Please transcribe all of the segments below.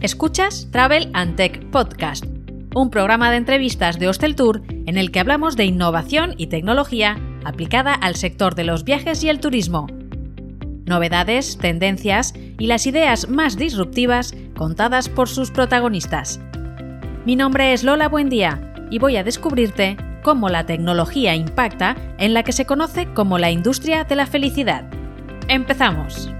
Escuchas Travel and Tech Podcast, un programa de entrevistas de Hostel Tour en el que hablamos de innovación y tecnología aplicada al sector de los viajes y el turismo. Novedades, tendencias y las ideas más disruptivas contadas por sus protagonistas. Mi nombre es Lola Buendía y voy a descubrirte cómo la tecnología impacta en la que se conoce como la industria de la felicidad. ¡Empezamos!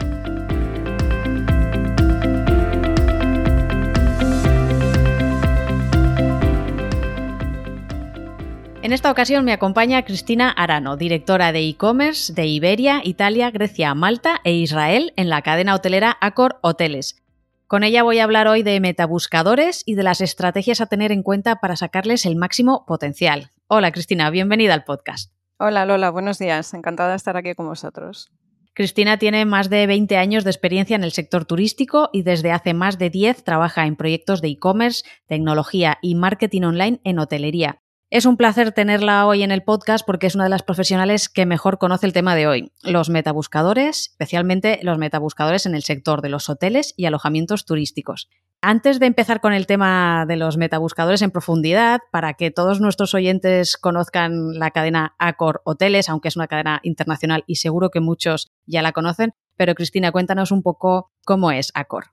En esta ocasión me acompaña Cristina Arano, directora de e-commerce de Iberia, Italia, Grecia, Malta e Israel en la cadena hotelera Accor Hoteles. Con ella voy a hablar hoy de metabuscadores y de las estrategias a tener en cuenta para sacarles el máximo potencial. Hola Cristina, bienvenida al podcast. Hola Lola, buenos días. Encantada de estar aquí con vosotros. Cristina tiene más de 20 años de experiencia en el sector turístico y desde hace más de 10 trabaja en proyectos de e-commerce, tecnología y marketing online en hotelería. Es un placer tenerla hoy en el podcast porque es una de las profesionales que mejor conoce el tema de hoy, los metabuscadores, especialmente los metabuscadores en el sector de los hoteles y alojamientos turísticos. Antes de empezar con el tema de los metabuscadores en profundidad, para que todos nuestros oyentes conozcan la cadena Accor Hoteles, aunque es una cadena internacional y seguro que muchos ya la conocen, pero Cristina, cuéntanos un poco cómo es Accor.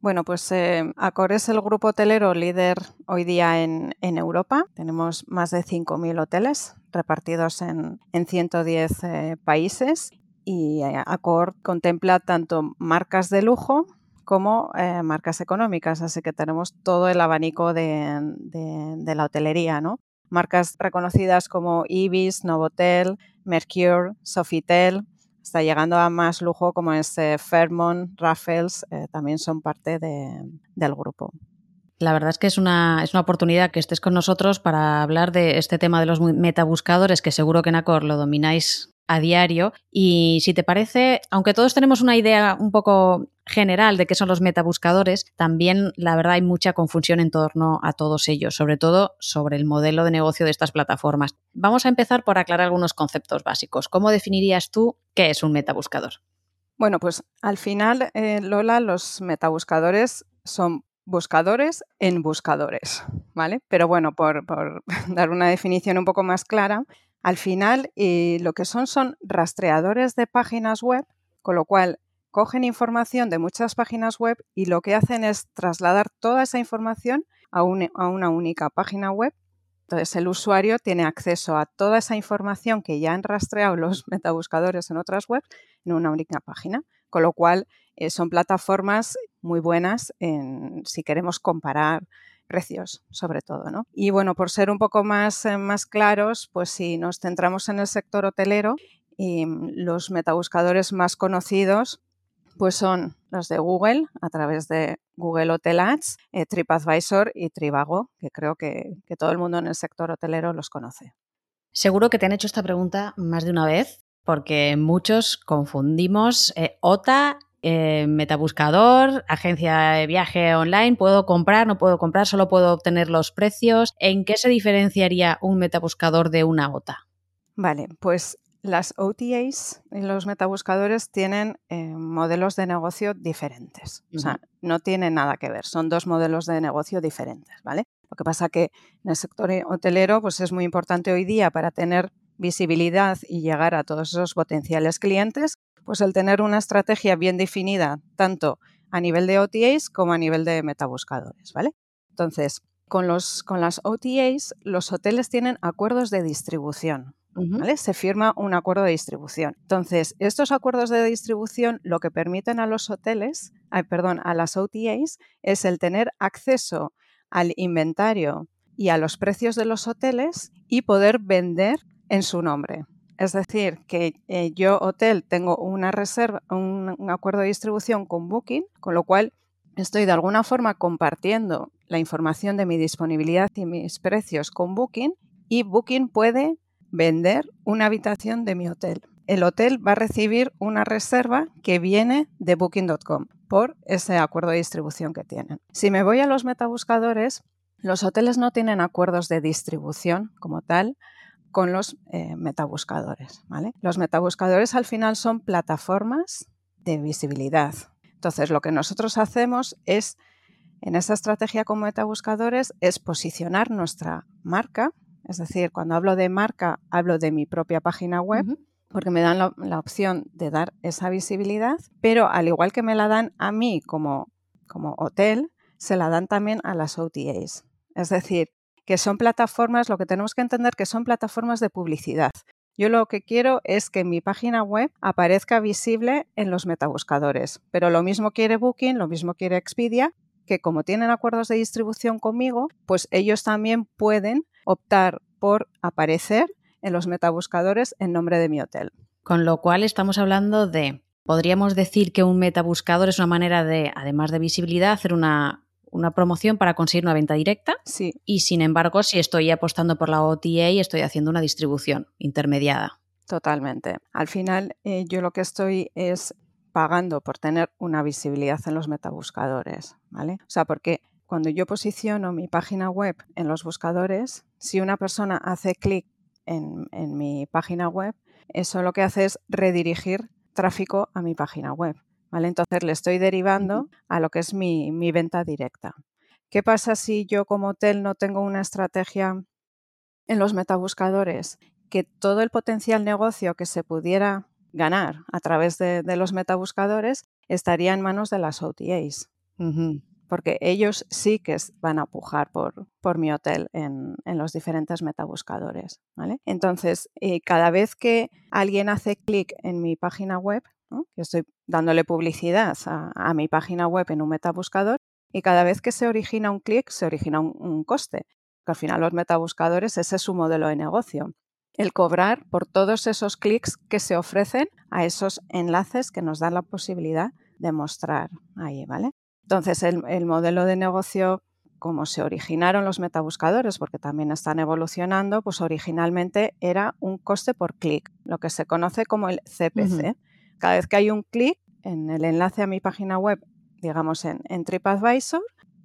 Bueno, pues eh, es el grupo hotelero líder hoy día en, Europa. Tenemos más de 5.000 hoteles repartidos en, 110 eh, países y eh, Accor contempla tanto marcas de lujo como marcas económicas, así que tenemos todo el abanico de, de la hotelería, ¿no? Marcas reconocidas como Ibis, Novotel, Mercure, Sofitel, está llegando a más lujo como es eh, Fairmont, Raffles, eh, también son parte del grupo. La verdad es que es una, es una oportunidad que estés con nosotros para hablar de este tema de los metabuscadores, que seguro que en Acor lo domináis a diario. Y si te parece, aunque todos tenemos una idea un poco general de qué son los metabuscadores, también la verdad hay mucha confusión en torno a todos ellos, sobre todo sobre el modelo de negocio de estas plataformas. Vamos a empezar por aclarar algunos conceptos básicos. ¿Cómo definirías tú qué es un metabuscador? Bueno, pues al final, eh, Lola, los metabuscadores son buscadores en buscadores, ¿vale? Pero bueno, por, por dar una definición un poco más clara, al final eh, lo que son son rastreadores de páginas web, con lo cual cogen información de muchas páginas web y lo que hacen es trasladar toda esa información a, una única página web. Entonces el usuario tiene acceso a toda esa información que ya han rastreado los metabuscadores en otras webs en una única página, con lo cual eh, son plataformas muy buenas en, si queremos comparar precios, sobre todo, ¿no? Y bueno, por ser un poco más, eh, más claros, pues si nos centramos en el sector hotelero, y mm, los metabuscadores más conocidos pues son los de Google a través de Google Hotel Ads, eh, TripAdvisor y Trivago, que creo que, todo el mundo en el sector hotelero los conoce. Seguro que te han hecho esta pregunta más de una vez, porque muchos confundimos eh, OTA eh, metabuscador, agencia de viaje online, puedo comprar, no puedo comprar, solo puedo obtener los precios. ¿En qué se diferenciaría un metabuscador de una OTA? Vale, pues las OTAs y los metabuscadores tienen eh, modelos de negocio diferentes. O sea, no tienen nada que ver, son dos modelos de negocio diferentes, ¿vale? Lo que pasa que en el sector hotelero pues es muy importante hoy día para tener visibilidad y llegar a todos esos potenciales clientes pues el tener una estrategia bien definida tanto a nivel de OTAs como a nivel de metabuscadores, ¿vale? Entonces, con, los, con las OTAs, los hoteles tienen acuerdos de distribución, ¿vale? Se firma un acuerdo de distribución. Entonces, estos acuerdos de distribución lo que permiten a los hoteles, ay, perdón, a las OTAs es el tener acceso al inventario y a los precios de los hoteles y poder vender en su nombre. Es decir, que eh, yo, hotel, tengo una reserva, un, acuerdo de distribución con Booking, con lo cual estoy de alguna forma compartiendo la información de mi disponibilidad y mis precios con Booking y Booking puede vender una habitación de mi hotel. El hotel va a recibir una reserva que viene de booking.com por ese acuerdo de distribución que tienen. Si me voy a los metabuscadores, los hoteles no tienen acuerdos de distribución como tal, con los eh, metabuscadores. ¿vale? Los metabuscadores al final son plataformas de visibilidad. Entonces, lo que nosotros hacemos es en esa estrategia con metabuscadores es posicionar nuestra marca, es decir, cuando hablo de marca, hablo de mi propia página web. porque me dan la, opción de dar esa visibilidad, pero al igual que me la dan a mí como, como hotel, se la dan también a las OTAs. Es decir, que son plataformas, lo que tenemos que entender que son plataformas de publicidad. Yo lo que quiero es que mi página web aparezca visible en los metabuscadores, pero lo mismo quiere Booking, lo mismo quiere Expedia, que como tienen acuerdos de distribución conmigo, pues ellos también pueden optar por aparecer en los metabuscadores en nombre de mi hotel. Con lo cual estamos hablando de, podríamos decir que un metabuscador es una manera de, además de visibilidad, hacer una una promoción para conseguir una venta directa. Sí. Y sin embargo, si estoy apostando por la OTA, estoy haciendo una distribución intermediada. Totalmente. Al final, eh, yo lo que estoy es pagando por tener una visibilidad en los metabuscadores, ¿vale? O sea, porque cuando yo posiciono mi página web en los buscadores, si una persona hace clic en, en mi página web, eso lo que hace es redirigir tráfico a mi página web. Entonces le estoy derivando a lo que es mi, venta directa. ¿Qué pasa si yo como hotel no tengo una estrategia en los metabuscadores? Que todo el potencial negocio que se pudiera ganar a través de, los metabuscadores estaría en manos de las OTAs. Porque ellos sí que van a pujar por, por mi hotel en, los diferentes metabuscadores. ¿vale? Entonces, eh, cada vez que alguien hace clic en mi página web, que estoy dándole publicidad a, mi página web en un metabuscador y cada vez que se origina un clic se origina un, coste, que al final los metabuscadores ese es su modelo de negocio. El cobrar por todos esos clics que se ofrecen a esos enlaces que nos dan la posibilidad de mostrar ahí, ¿vale? Entonces, el, el modelo de negocio como se originaron los metabuscadores, porque también están evolucionando, pues originalmente era un coste por clic, lo que se conoce como el CPC. Cada vez que hay un clic en el enlace a mi página web, digamos en, TripAdvisor,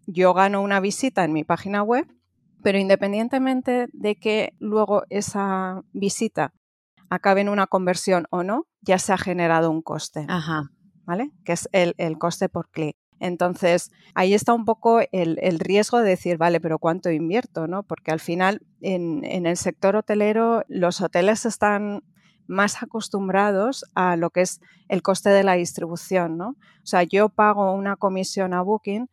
yo gano una visita en mi página web, pero independientemente de que luego esa visita acabe en una conversión o no, ya se ha generado un coste. ¿Vale? Que es el, coste por clic. Entonces, ahí está un poco el, riesgo de decir, vale, pero ¿cuánto invierto? ¿no? Porque al final, en, en, el sector hotelero, los hoteles están más acostumbrados a lo que es el coste de la distribución, ¿no? O sea, yo pago una comisión a Booking,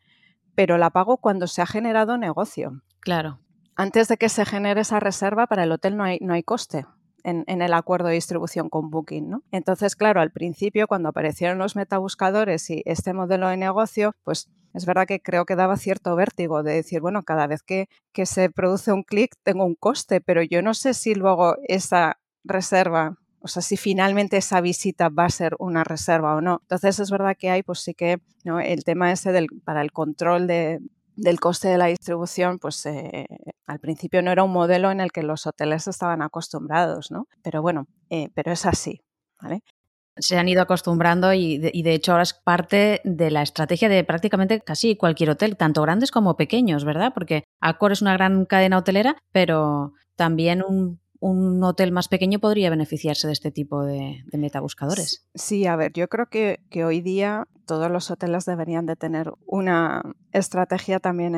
pero la pago cuando se ha generado negocio. Claro. Antes de que se genere esa reserva, para el hotel no hay, no hay coste. En, en, el acuerdo de distribución con Booking. ¿no? Entonces, claro, al principio, cuando aparecieron los metabuscadores y este modelo de negocio, pues es verdad que creo que daba cierto vértigo de decir, bueno, cada vez que, que se produce un clic tengo un coste, pero yo no sé si luego esa reserva o sea, si finalmente esa visita va a ser una reserva o no. Entonces es verdad que hay, pues sí que el tema ese del, para el control de, del coste de la distribución, pues eh, al principio no era un modelo en el que los hoteles estaban acostumbrados, ¿no? Pero bueno, eh, pero es así. Se han ido acostumbrando y de, y de, hecho ahora es parte de la estrategia de prácticamente casi cualquier hotel, tanto grandes como pequeños, ¿verdad? Porque Accor es una gran cadena hotelera, pero también un un hotel más pequeño podría beneficiarse de este tipo de, metabuscadores. Sí, a ver, yo creo que, hoy día todos los hoteles deberían de tener una estrategia también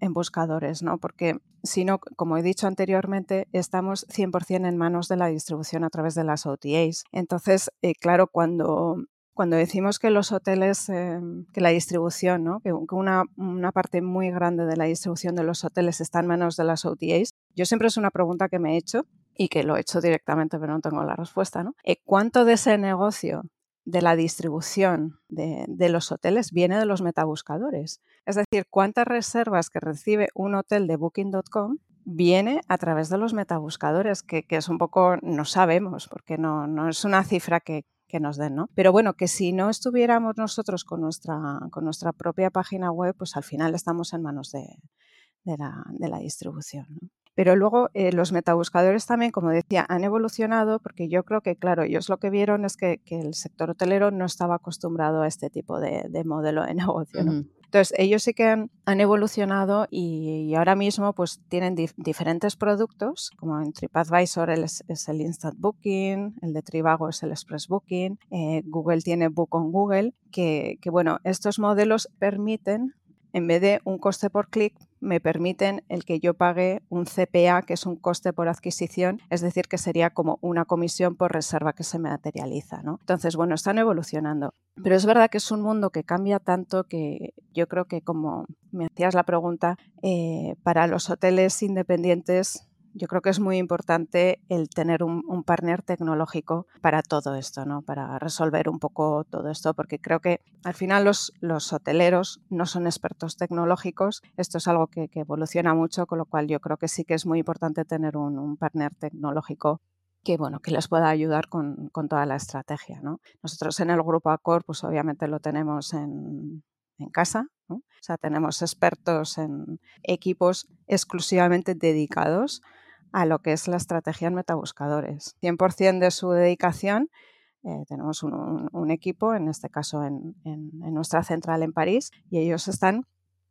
en, buscadores, ¿no? Porque si no, como he dicho anteriormente, estamos 100% en manos de la distribución a través de las OTAs. Entonces, eh, claro, cuando cuando decimos que los hoteles, em, que la distribución, ¿no? que una, una, parte muy grande de la distribución de los hoteles está en manos de las OTAs, yo siempre es una pregunta que me he hecho y que lo he hecho directamente, pero no tengo la respuesta. ¿no? Eh, ¿Cuánto de ese negocio de la distribución de, de, los hoteles viene de los metabuscadores? Es decir, ¿cuántas reservas que recibe un hotel de booking.com viene a través de los metabuscadores? Que, que, es un poco, no sabemos, porque no, no es una cifra que, que nos den, ¿no? Pero bueno, que si no estuviéramos nosotros con nuestra, con nuestra propia página web, pues al final estamos en manos de, la, de la, distribución. ¿no? Pero luego eh, los metabuscadores también, como decía, han evolucionado porque yo creo que, claro, ellos lo que vieron es que, que el sector hotelero no estaba acostumbrado a este tipo de, de modelo de negocio. ¿no? Entonces, ellos sí que han, evolucionado y, ahora mismo pues tienen diferentes productos, como en TripAdvisor es, el Instant Booking, el de Trivago es el Express Booking, eh, Google tiene Book on Google, que, bueno, estos modelos permiten en vez de un coste por clic, me permiten el que yo pague un CPA, que es un coste por adquisición, es decir, que sería como una comisión por reserva que se materializa. ¿no? Entonces, bueno, están evolucionando. Pero es verdad que es un mundo que cambia tanto que yo creo que como me hacías la pregunta, eh, para los hoteles independientes yo creo que es muy importante el tener un, partner tecnológico para todo esto, ¿no? Para resolver un poco todo esto, porque creo que al final los, los hoteleros no son expertos tecnológicos. Esto es algo que, evoluciona mucho, con lo cual yo creo que sí que es muy importante tener un, partner tecnológico que bueno, que les pueda ayudar con, toda la estrategia. ¿no? Nosotros en el grupo Accor, pues obviamente lo tenemos en, en casa. O sea, tenemos expertos en equipos exclusivamente dedicados a lo que es la estrategia en metabuscadores. 100% de su dedicación, eh, tenemos un, equipo, en este caso en, nuestra central en París, y ellos están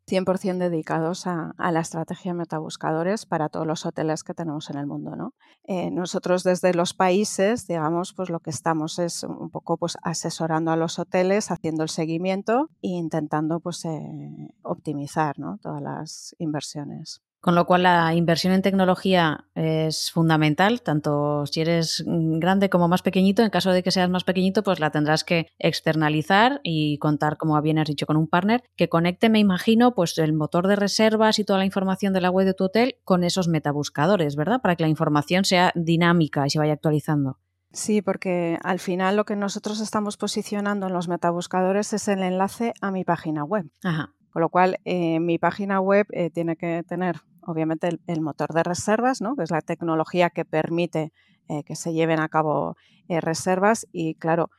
100% dedicados a, la estrategia metabuscadores para todos los hoteles que tenemos en el mundo. ¿no? Eh, nosotros desde los países, digamos, pues lo que estamos es un poco pues, asesorando a los hoteles, haciendo el seguimiento e intentando pues, eh, optimizar ¿no? todas las inversiones. Con lo cual la inversión en tecnología es fundamental, tanto si eres grande como más pequeñito. En caso de que seas más pequeñito, pues la tendrás que externalizar y contar, como bien has dicho, con un partner que conecte, me imagino, pues el motor de reservas y toda la información de la web de tu hotel con esos metabuscadores, ¿verdad? Para que la información sea dinámica y se vaya actualizando. Sí, porque al final lo que nosotros estamos posicionando en los metabuscadores es el enlace a mi página web. Ajá. Con lo cual, eh, mi página web eh, tiene que tener obviamente el, motor de reservas, ¿no? que es la tecnología que permite eh, que se lleven a cabo eh, reservas y claro,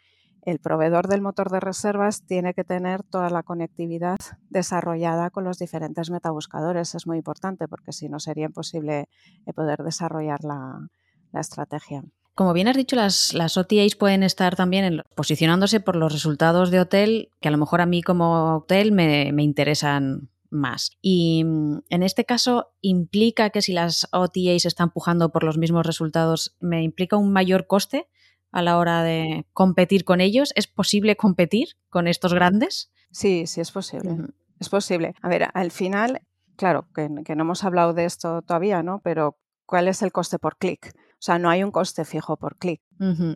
el proveedor del motor de reservas tiene que tener toda la conectividad desarrollada con los diferentes metabuscadores. Es muy importante porque si no sería imposible eh, poder desarrollar la, estrategia. Como bien has dicho, las, las OTAs pueden estar también posicionándose por los resultados de hotel que a lo mejor a mí como hotel me, me interesan más. Y mm, en este caso implica que si las OTAs están empujando por los mismos resultados, me implica un mayor coste a la hora de competir con ellos. ¿Es posible competir con estos grandes? Sí, sí es posible. Es posible. A ver, al final, claro, que, que no hemos hablado de esto todavía, ¿no? Pero ¿cuál es el coste por clic? O sea, no hay un coste fijo por clic.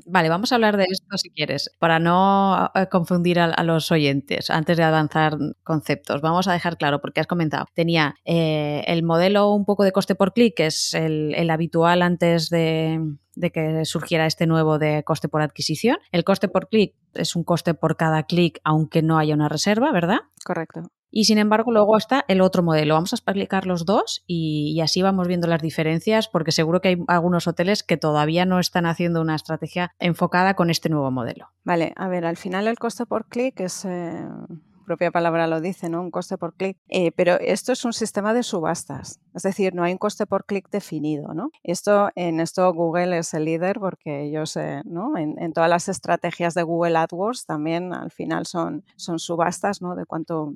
Vale, vamos a hablar de esto si quieres, para no eh, confundir a, los oyentes antes de avanzar conceptos. Vamos a dejar claro, porque has comentado, tenía eh, el modelo un poco de coste por clic, que es el, habitual antes de, de que surgiera este nuevo de coste por adquisición. El coste por clic es un coste por cada clic, aunque no haya una reserva, ¿verdad? Correcto. Y sin embargo, luego está el otro modelo. Vamos a explicar los dos y, así vamos viendo las diferencias, porque seguro que hay algunos hoteles que todavía no están haciendo una estrategia enfocada con este nuevo modelo. Vale, a ver, al final el coste por clic es. Eh, propia palabra lo dice, ¿no? Un coste por clic. Eh, pero esto es un sistema de subastas, es decir, no hay un coste por clic definido, ¿no? Esto, en esto Google es el líder porque ellos, eh, ¿no? En, en, todas las estrategias de Google AdWords también al final son, son subastas, ¿no? De cuánto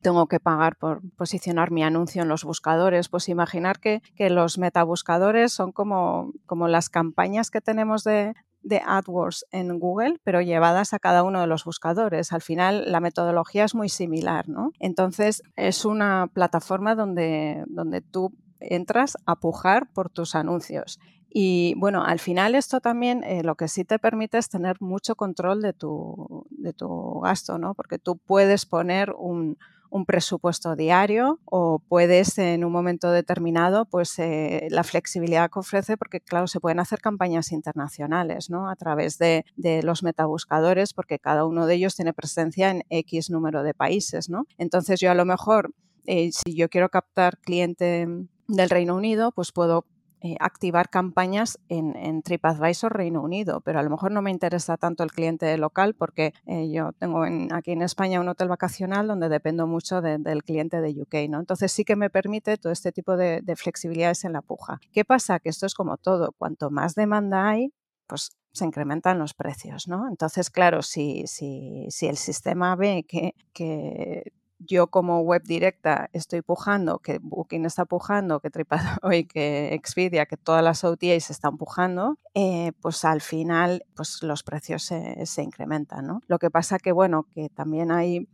tengo que pagar por posicionar mi anuncio en los buscadores. Pues imaginar que, los metabuscadores son como, como las campañas que tenemos de, de AdWords en Google, pero llevadas a cada uno de los buscadores. Al final la metodología es muy similar, ¿no? Entonces es una plataforma donde, donde tú entras a pujar por tus anuncios. Y bueno, al final esto también eh, lo que sí te permite es tener mucho control de tu, de tu gasto, ¿no? Porque tú puedes poner un, un presupuesto diario o puedes en un momento determinado, pues eh, la flexibilidad que ofrece, porque claro, se pueden hacer campañas internacionales, ¿no? A través de, los metabuscadores, porque cada uno de ellos tiene presencia en X número de países, ¿no? Entonces yo a lo mejor, eh, si yo quiero captar cliente del Reino Unido, pues puedo eh, activar campañas en, TripAdvisor Reino Unido, pero a lo mejor no me interesa tanto el cliente local porque eh, yo tengo aquí en España un hotel vacacional donde dependo mucho del cliente de UK, ¿no? Entonces sí que me permite todo este tipo de, flexibilidades en la puja. ¿Qué pasa? Que esto es como todo, cuanto más demanda hay, pues se incrementan los precios, ¿no? Entonces, claro, si, si, si el sistema ve que, que yo como web directa estoy pujando, que Booking está pujando, que TripAdvisor, que Expedia, que todas las OTAs están pujando, eh, pues al final pues los precios se, incrementan. ¿no? Lo que pasa que, bueno, que también hay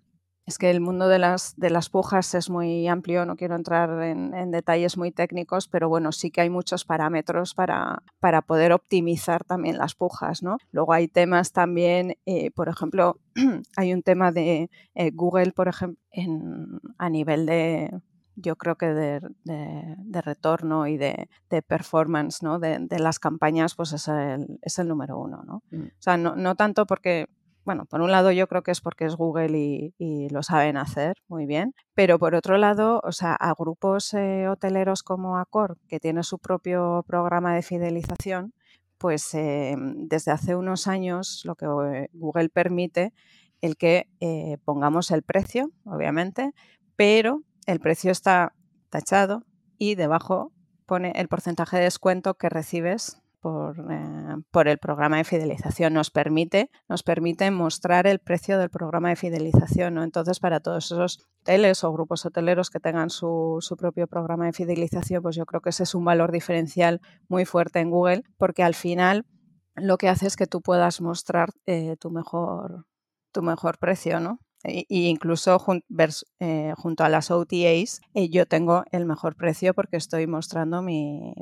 es que el mundo de las, de las pujas es muy amplio, no quiero entrar en, detalles muy técnicos, pero bueno, sí que hay muchos parámetros para, para poder optimizar también las pujas, ¿no? Luego hay temas también, eh, por ejemplo, hay un tema de eh, Google, por ejemplo, a nivel de, yo creo que de, retorno y de, performance ¿no? de, las campañas, pues es el, es el número uno. ¿no? Mm. O sea, no, no, tanto porque bueno, por un lado yo creo que es porque es Google y, lo saben hacer muy bien, pero por otro lado, o sea, a grupos eh, hoteleros como Accor, que tiene su propio programa de fidelización, pues eh, desde hace unos años lo que eh, Google permite el que pongamos el precio, obviamente, pero el precio está tachado y debajo pone el porcentaje de descuento que recibes eh, por, el programa de fidelización. Nos permite, nos permite mostrar el precio del programa de fidelización. ¿no? Entonces, para todos esos hoteles o grupos hoteleros que tengan su, propio programa de fidelización, pues yo creo que ese es un valor diferencial muy fuerte en Google, porque al final lo que hace es que tú puedas mostrar eh, tu mejor tu mejor precio, ¿no? Y incluso eh, junto a las OTAs, eh, yo tengo el mejor precio porque estoy mostrando mi,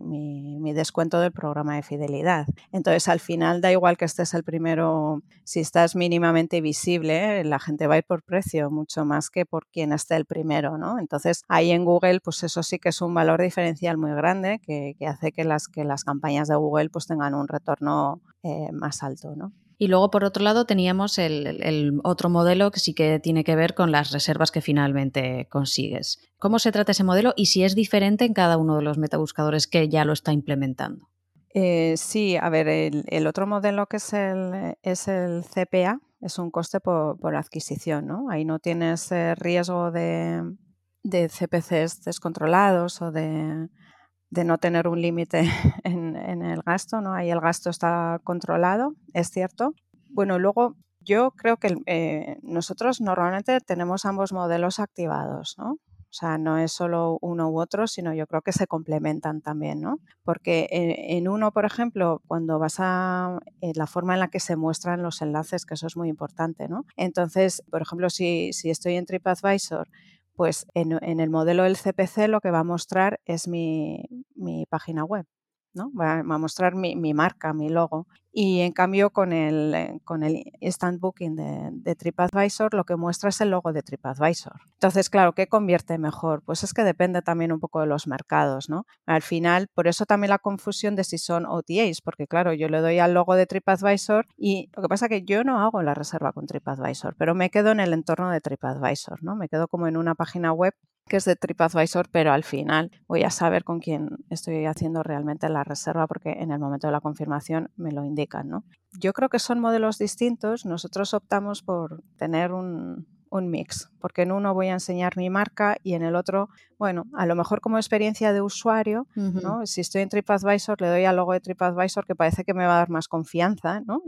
descuento del programa de fidelidad. Entonces, al final, da igual que estés el primero, si estás mínimamente visible, la gente va a ir por precio mucho más que por quien esté el primero, ¿no? Entonces, ahí en Google, pues eso sí que es un valor diferencial muy grande que, hace que las, que las campañas de Google pues tengan un retorno eh, más alto, ¿no? Y luego, por otro lado, teníamos el, otro modelo que sí que tiene que ver con las reservas que finalmente consigues. ¿Cómo se trata ese modelo y si es diferente en cada uno de los metabuscadores que ya lo está implementando? Eh, sí, a ver, el, otro modelo que es el, es el CPA es un coste por, adquisición, ¿no? Ahí no tienes eh, riesgo de, CPCs descontrolados o de, no tener un límite en, el gasto, ¿no? Ahí el gasto está controlado, es cierto. Bueno, luego yo creo que eh, nosotros normalmente tenemos ambos modelos activados, ¿no? O sea, no es solo uno u otro, sino yo creo que se complementan también, ¿no? Porque en, uno, por ejemplo, cuando vas a eh, la forma en la que se muestran los enlaces, que eso es muy importante, ¿no? Entonces, por ejemplo, si, si estoy en TripAdvisor, pues en, el modelo del CPC lo que va a mostrar es mi, mi página web. ¿No? Va, a mostrar mi, marca, mi logo. Y en cambio con el, eh, con el Instant Booking de, TripAdvisor lo que muestra es el logo de TripAdvisor. Entonces, claro, ¿qué convierte mejor? Pues es que depende también un poco de los mercados, ¿no? Al final, por eso también la confusión de si son OTAs, porque claro, yo le doy al logo de TripAdvisor y lo que pasa es que yo no hago la reserva con TripAdvisor, pero me quedo en el entorno de TripAdvisor, ¿no? Me quedo como en una página web que es de TripAdvisor, pero al final voy a saber con quién estoy haciendo realmente la reserva porque en el momento de la confirmación me lo indican. ¿no? Yo creo que son modelos distintos. Nosotros optamos por tener un, un mix, porque en uno voy a enseñar mi marca y en el otro, bueno, a lo mejor como experiencia de usuario, ¿no? Si estoy en TripAdvisor, le doy al logo de TripAdvisor que parece que me va a dar más confianza, ¿no?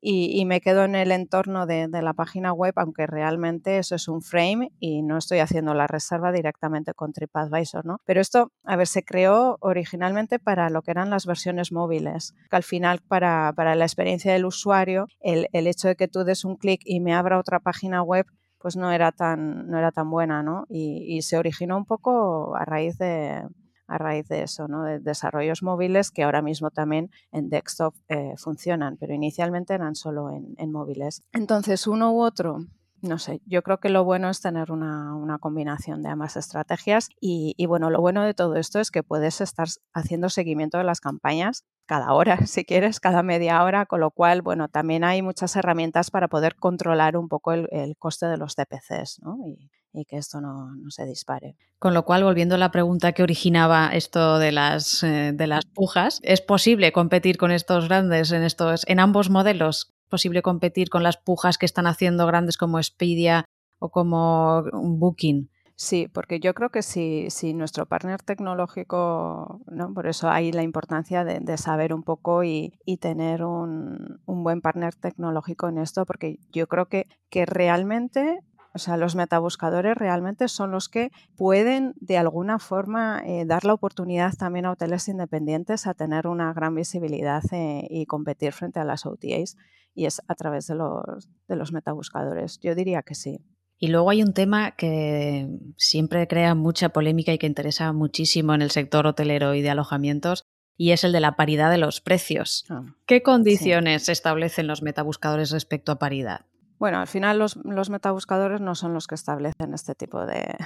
y, me quedo en el entorno de, la página web, aunque realmente eso es un frame y no estoy haciendo la reserva directamente con TripAdvisor, ¿no? Pero esto, a ver, se creó originalmente para lo que eran las versiones móviles, que al final para, para la experiencia del usuario, el, el hecho de que tú des un clic y me abra otra página web, pues no era tan, no era tan buena, ¿no? Y, se originó un poco a raíz de, a raíz de eso, ¿no? De desarrollos móviles que ahora mismo también en desktop eh, funcionan, pero inicialmente eran solo en, móviles. Entonces, uno u otro, no sé, yo creo que lo bueno es tener una, combinación de ambas estrategias y, y, bueno, lo bueno de todo esto es que puedes estar haciendo seguimiento de las campañas cada hora, si quieres, cada media hora, con lo cual, bueno, también hay muchas herramientas para poder controlar un poco el, coste de los CPCs, ¿no? Y, que esto no, se dispare. Con lo cual, volviendo a la pregunta que originaba esto de las, eh, de las pujas, ¿es posible competir con estos grandes en, estos, en ambos modelos? ¿Es posible competir con las pujas que están haciendo grandes como Expedia o como Booking? Sí, porque yo creo que si, si nuestro partner tecnológico, ¿no? por eso hay la importancia de, saber un poco y, tener un, buen partner tecnológico en esto, porque yo creo que, que realmente o sea, los metabuscadores realmente son los que pueden de alguna forma eh, dar la oportunidad también a hoteles independientes a tener una gran visibilidad eh, y competir frente a las OTAs y es a través de los, de los metabuscadores. Yo diría que sí. Y luego hay un tema que siempre crea mucha polémica y que interesa muchísimo en el sector hotelero y de alojamientos, y es el de la paridad de los precios. Ah, ¿Qué condiciones establecen los metabuscadores respecto a paridad? Bueno, al final los, los metabuscadores no son los que establecen este tipo de,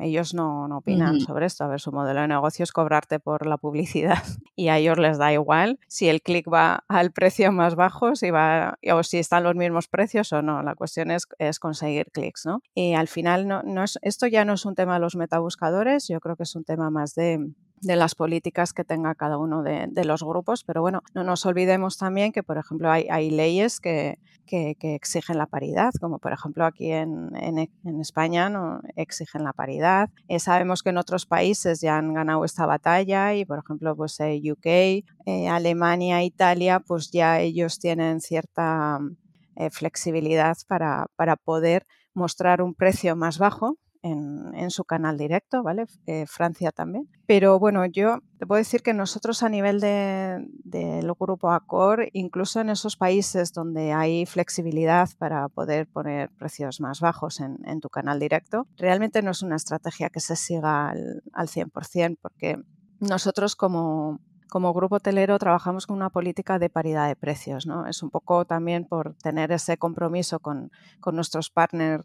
ellos no, opinan sobre esto. A ver, su modelo de negocio es cobrarte por la publicidad y a ellos les da igual si el clic va al precio más bajo, si va o si están los mismos precios o no. La cuestión es, es conseguir clics, ¿no? Y al final no, no es, esto ya no es un tema de los metabuscadores, yo creo que es un tema más de de las políticas que tenga cada uno de, los grupos. Pero bueno, no nos olvidemos también que, por ejemplo, hay, leyes que, exigen la paridad, como por ejemplo aquí en, España no exigen la paridad. Eh, sabemos que en otros países ya han ganado esta batalla y, por ejemplo, pues eh, UK, eh, Alemania, Italia, pues ya ellos tienen cierta flexibilidad para, para poder mostrar un precio más bajo en, su canal directo, ¿vale? Eh, Francia también. Pero bueno, yo te puedo decir que nosotros a nivel del de, grupo Accor, incluso en esos países donde hay flexibilidad para poder poner precios más bajos en, tu canal directo, realmente no es una estrategia que se siga al, al 100% porque nosotros como, como grupo hotelero trabajamos con una política de paridad de precios. ¿no? Es un poco también por tener ese compromiso con, con nuestros partners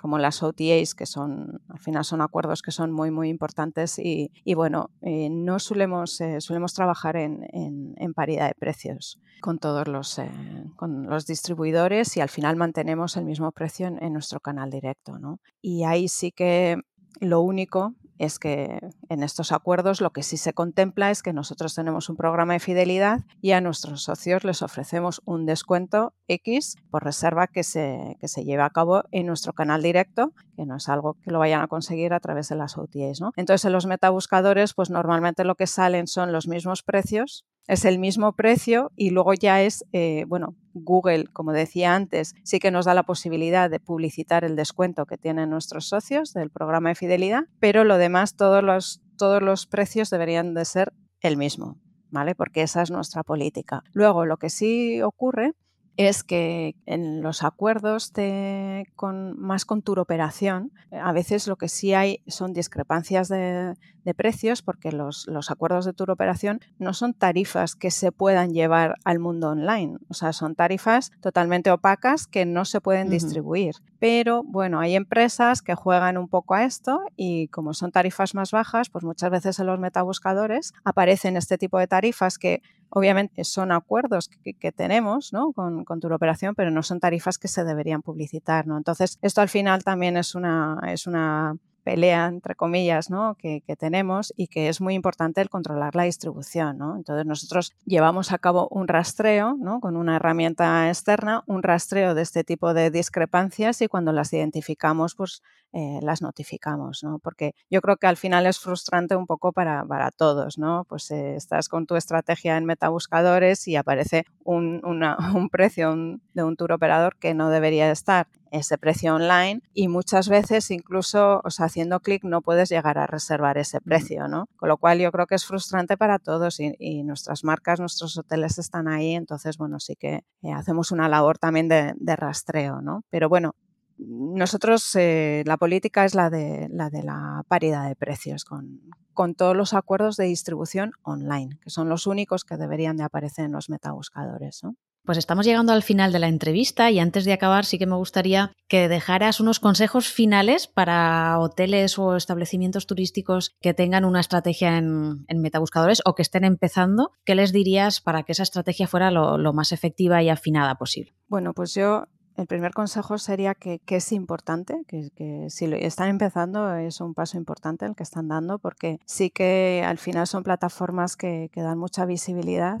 como las OTAs, que son, al final son acuerdos que son muy, muy importantes y, bueno, eh, no solemos, eh, solemos trabajar en, en, paridad de precios con todos los, eh, con los distribuidores y al final mantenemos el mismo precio en, en nuestro canal directo. ¿no? Y ahí sí que lo único es que en estos acuerdos lo que sí se contempla es que nosotros tenemos un programa de fidelidad y a nuestros socios les ofrecemos un descuento X por reserva que se, que se lleve a cabo en nuestro canal directo, que no es algo que lo vayan a conseguir a través de las OTAs. ¿no? Entonces, en los metabuscadores, pues normalmente lo que salen son los mismos precios es el mismo precio y luego ya es, eh, bueno, Google, como decía antes, sí que nos da la posibilidad de publicitar el descuento que tienen nuestros socios del programa de fidelidad, pero lo demás, todos los, todos los precios deberían de ser el mismo, ¿vale? Porque esa es nuestra política. Luego, lo que sí ocurre es que en los acuerdos de, con, más con tour operación, a veces lo que sí hay son discrepancias de, de precios porque los, los, acuerdos de tour operación no son tarifas que se puedan llevar al mundo online, o sea, son tarifas totalmente opacas que no se pueden distribuir. Pero bueno, hay empresas que juegan un poco a esto y como son tarifas más bajas, pues muchas veces en los metabuscadores aparecen este tipo de tarifas que obviamente son acuerdos que, tenemos ¿no? con, con tour operación, pero no son tarifas que se deberían publicitar. ¿no? Entonces, esto al final también es una, es una pelea, entre comillas, ¿no? que, tenemos y que es muy importante el controlar la distribución. Entonces nosotros llevamos a cabo un rastreo con una herramienta externa, un rastreo de este tipo de discrepancias y cuando las identificamos, pues eh, las notificamos, ¿no? Porque yo creo que al final es frustrante un poco para, para todos, ¿no? Pues eh, estás con tu estrategia en metabuscadores y aparece un precio de un tour operador que no debería estar ese precio online y muchas veces incluso o sea, haciendo clic no puedes llegar a reservar ese precio, ¿no? Con lo cual yo creo que es frustrante para todos y, nuestras marcas, nuestros hoteles están ahí, entonces bueno, sí que eh, hacemos una labor también de, de rastreo, ¿no? Pero bueno, nosotros eh, la política es la de la, de la paridad de precios con, con, todos los acuerdos de distribución online, que son los únicos que deberían de aparecer en los metabuscadores. Pues estamos llegando al final de la entrevista y antes de acabar sí que me gustaría que dejaras unos consejos finales para hoteles o establecimientos turísticos que tengan una estrategia en, metabuscadores o que estén empezando. ¿Qué les dirías para que esa estrategia fuera lo, más efectiva y afinada posible? Bueno, pues yo el primer consejo sería que, es importante, que, si están empezando es un paso importante el que están dando, porque sí que al final son plataformas que, dan mucha visibilidad,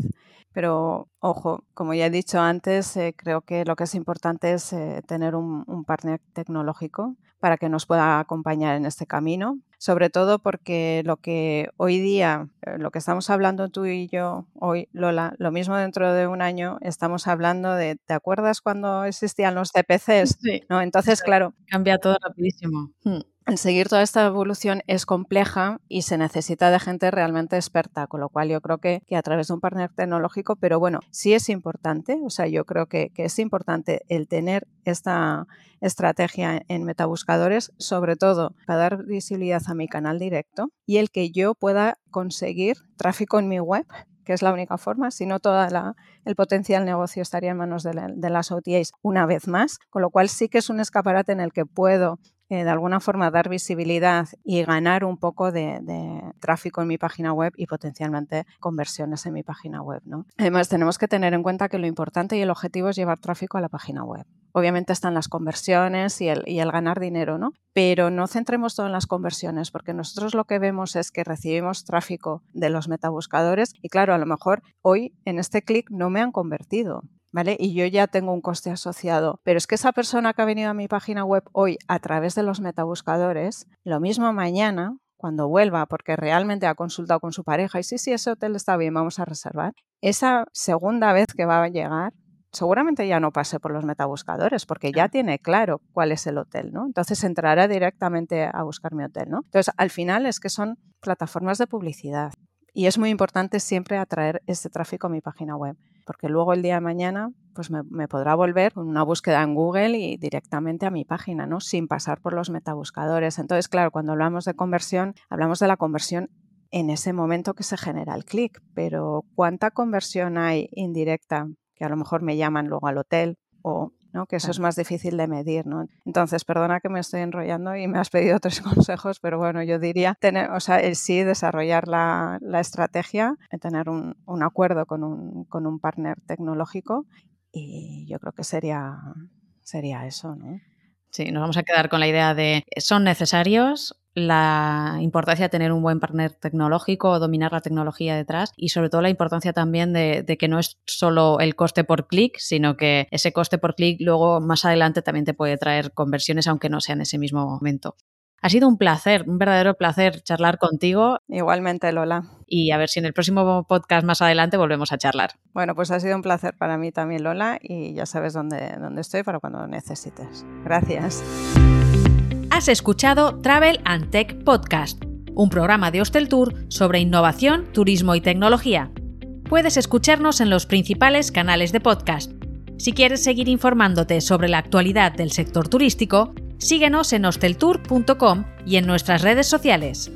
pero ojo, como ya he dicho antes, eh, creo que lo que es importante es eh, tener un, un partner tecnológico para que nos pueda acompañar en este camino, sobre todo porque lo que hoy día, eh, lo que estamos hablando tú y yo hoy, Lola, lo mismo dentro de un año estamos hablando de, ¿te acuerdas cuando existían los CPCs? Sí. ¿No? Entonces, claro. Cambia todo rapidísimo. Hmm. Seguir toda esta evolución es compleja y se necesita de gente realmente experta, con lo cual yo creo que, a través de un partner tecnológico, pero bueno, sí es importante, o sea, yo creo que, que es importante el tener esta estrategia en metabuscadores, sobre todo para dar visibilidad a mi canal directo y el que yo pueda conseguir tráfico en mi web que es la única forma, si no todo el potencial negocio estaría en manos de, las OTAs una vez más, con lo cual sí que es un escaparate en el que puedo eh, de alguna forma dar visibilidad y ganar un poco de, tráfico en mi página web y potencialmente conversiones en mi página web. ¿no? Además, tenemos que tener en cuenta que lo importante y el objetivo es llevar tráfico a la página web. Obviamente están las conversiones y el, y el ganar dinero, ¿no? Pero no centremos todo en las conversiones, porque nosotros lo que vemos es que recibimos tráfico de los metabuscadores y claro, a lo mejor hoy en este clic no me han convertido. ¿Vale? Y yo ya tengo un coste asociado. Pero es que esa persona que ha venido a mi página web hoy a través de los metabuscadores, lo mismo mañana, cuando vuelva, porque realmente ha consultado con su pareja y sí, sí, ese hotel está bien, vamos a reservar. Esa segunda vez que va a llegar, seguramente ya no pase por los metabuscadores porque ya tiene claro cuál es el hotel, ¿no? Entonces entrará directamente a buscar mi hotel, ¿no? Entonces, al final es que son plataformas de publicidad y es muy importante siempre atraer este tráfico a mi página web porque luego el día de mañana pues me, podrá volver con una búsqueda en Google y directamente a mi página, ¿no? Sin pasar por los metabuscadores. Entonces, claro, cuando hablamos de conversión, hablamos de la conversión en ese momento que se genera el clic, pero ¿cuánta conversión hay indirecta que a lo mejor me llaman luego al hotel o que eso es más difícil de medir. ¿no? Entonces, perdona que me estoy enrollando y me has pedido tres consejos, pero bueno, yo diría tener, o sea, el sí desarrollar la, estrategia, tener un, acuerdo con un, con un partner tecnológico y yo creo que sería, sería eso. ¿no? Sí, nos vamos a quedar con la idea de son necesarios, la importancia de tener un buen partner tecnológico, dominar la tecnología detrás y sobre todo la importancia también de, que no es solo el coste por clic, sino que ese coste por clic luego más adelante también te puede traer conversiones aunque no sea en ese mismo momento. Ha sido un placer, un verdadero placer charlar contigo. Igualmente, Lola. Y a ver si en el próximo podcast más adelante volvemos a charlar. Bueno, pues ha sido un placer para mí también, Lola, y ya sabes dónde, dónde estoy para cuando necesites. Gracias. Has escuchado Travel and Tech Podcast, un programa de Hostel Tour sobre innovación, turismo y tecnología. Puedes escucharnos en los principales canales de podcast. Si quieres seguir informándote sobre la actualidad del sector turístico, síguenos en hosteltour.com y en nuestras redes sociales.